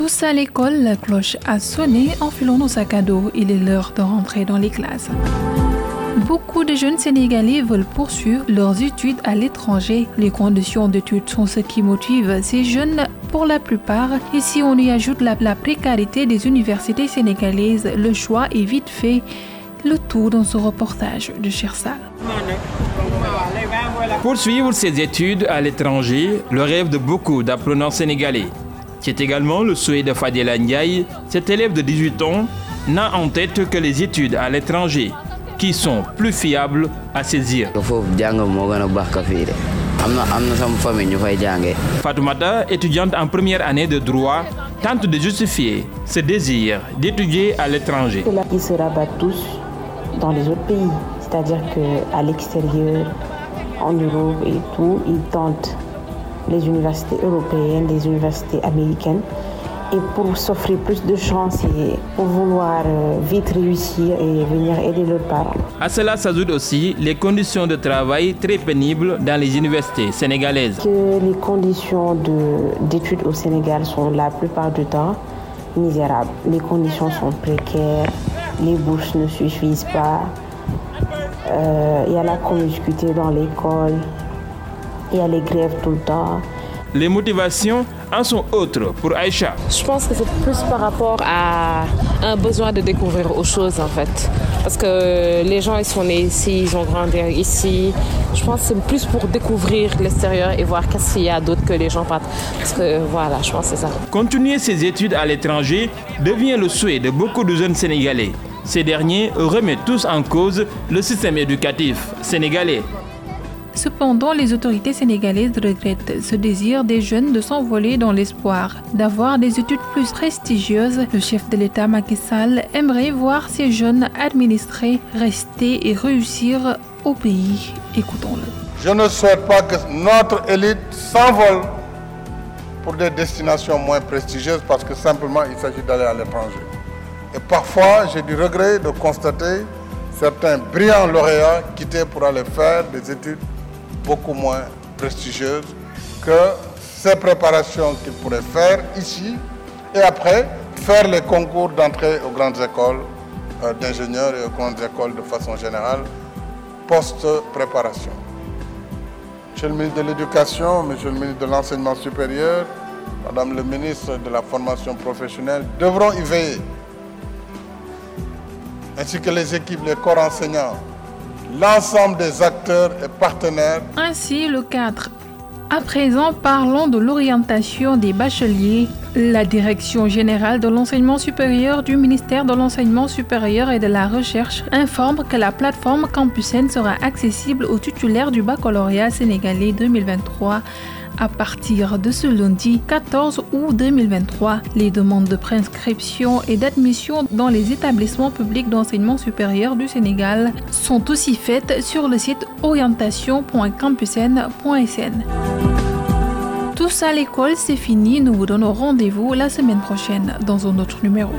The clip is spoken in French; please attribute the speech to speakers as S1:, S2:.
S1: Tous à l'école, la cloche a sonné, enfilons nos sacs à dos. Il est l'heure de rentrer dans les classes. Beaucoup de jeunes Sénégalais veulent poursuivre leurs études à l'étranger. Les conditions d'études sont ce qui motive ces jeunes pour la plupart. Et si on y ajoute la, précarité des universités sénégalaises, le choix est vite fait. Le tout dans ce reportage de Chersal.
S2: Poursuivre ses études à l'étranger, le rêve de beaucoup d'apprenants sénégalais. C'est également le souhait de Fadela Ndiaye, cet élève de 18 ans, n'a en tête que les études à l'étranger, qui sont plus fiables à saisir. Fatoumata, étudiante en première année de droit, tente de justifier ce désir d'étudier à l'étranger.
S3: Ils se rabattent tous dans les autres pays, c'est-à-dire qu'à l'extérieur, en Europe et tout, ils tentent les universités européennes, les universités américaines et pour s'offrir plus de chances et pour vouloir euh, vite réussir et venir aider leurs parents.
S2: À cela s'ajoutent aussi les conditions de travail très pénibles dans les universités sénégalaises.
S3: Que les conditions d'études au Sénégal sont la plupart du temps misérables. Les conditions sont précaires, les bourses ne suffisent pas, euh, il y a la promiscuité dans l'école, il y a les grèves tout le temps.
S2: Les motivations en sont autres pour Aïcha.
S4: Je pense que c'est plus par rapport à un besoin de découvrir autre chose en fait. Parce que les gens ils sont nés ici, ils ont grandi ici. Je pense que c'est plus pour découvrir l'extérieur et voir qu'est-ce qu'il y a d'autre que les gens partent. Parce que voilà, je pense que c'est ça.
S2: Continuer ses études à l'étranger devient le souhait de beaucoup de jeunes Sénégalais. Ces derniers remettent tous en cause le système éducatif sénégalais.
S1: Cependant, les autorités sénégalaises regrettent ce désir des jeunes de s'envoler dans l'espoir d'avoir des études plus prestigieuses. Le chef de l'État Macky Sall aimerait voir ces jeunes administrés rester et réussir au pays. Écoutons-le.
S5: Je ne souhaite pas que notre élite s'envole pour des destinations moins prestigieuses parce que simplement il s'agit d'aller à l'étranger. Et parfois, j'ai du regret de constater certains brillants lauréats quitter pour aller faire des études beaucoup moins prestigieuses que ces préparations qu'ils pourraient faire ici et après faire les concours d'entrée aux grandes écoles euh, d'ingénieurs et aux grandes écoles de façon générale post-préparation. Monsieur le ministre de l'Éducation, Monsieur le ministre de l'Enseignement supérieur, Madame le ministre de la Formation professionnelle devront y veiller ainsi que les équipes, les corps enseignants, l'ensemble des acteurs et partenaires.
S1: Ainsi, le cadre. À présent, parlons de l'orientation des bacheliers. La Direction générale de l'enseignement supérieur du ministère de l'enseignement supérieur et de la recherche informe que la plateforme Campusen sera accessible aux titulaires du baccalauréat sénégalais 2023 à partir de ce lundi 14 août 2023. Les demandes de prescription et d'admission dans les établissements publics d'enseignement supérieur du Sénégal sont aussi faites sur le site orientation.campusn.sn. Tout ça à l'école, c'est fini. Nous vous donnons rendez-vous la semaine prochaine dans un autre numéro.